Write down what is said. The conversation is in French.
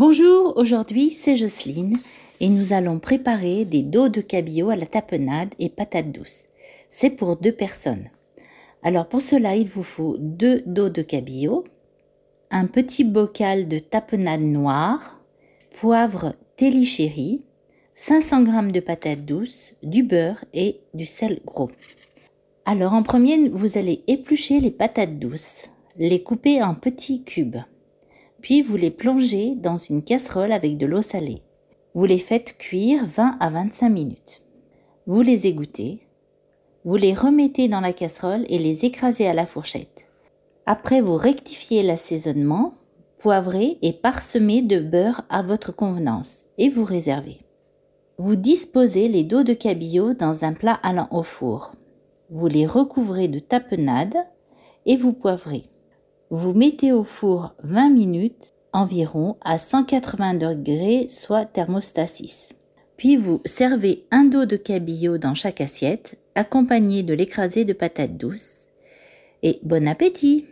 Bonjour, aujourd'hui c'est Jocelyne et nous allons préparer des dos de cabillaud à la tapenade et patates douces. C'est pour deux personnes. Alors pour cela, il vous faut deux dos de cabillaud, un petit bocal de tapenade noire, poivre télichéri, 500 g de patates douces, du beurre et du sel gros. Alors en premier, vous allez éplucher les patates douces, les couper en petits cubes. Puis vous les plongez dans une casserole avec de l'eau salée. Vous les faites cuire 20 à 25 minutes. Vous les égouttez. Vous les remettez dans la casserole et les écrasez à la fourchette. Après, vous rectifiez l'assaisonnement, poivrez et parsemez de beurre à votre convenance et vous réservez. Vous disposez les dos de cabillaud dans un plat allant au four. Vous les recouvrez de tapenade et vous poivrez. Vous mettez au four 20 minutes environ à 180 degrés, soit thermostat 6. Puis vous servez un dos de cabillaud dans chaque assiette, accompagné de l'écrasé de patates douces. Et bon appétit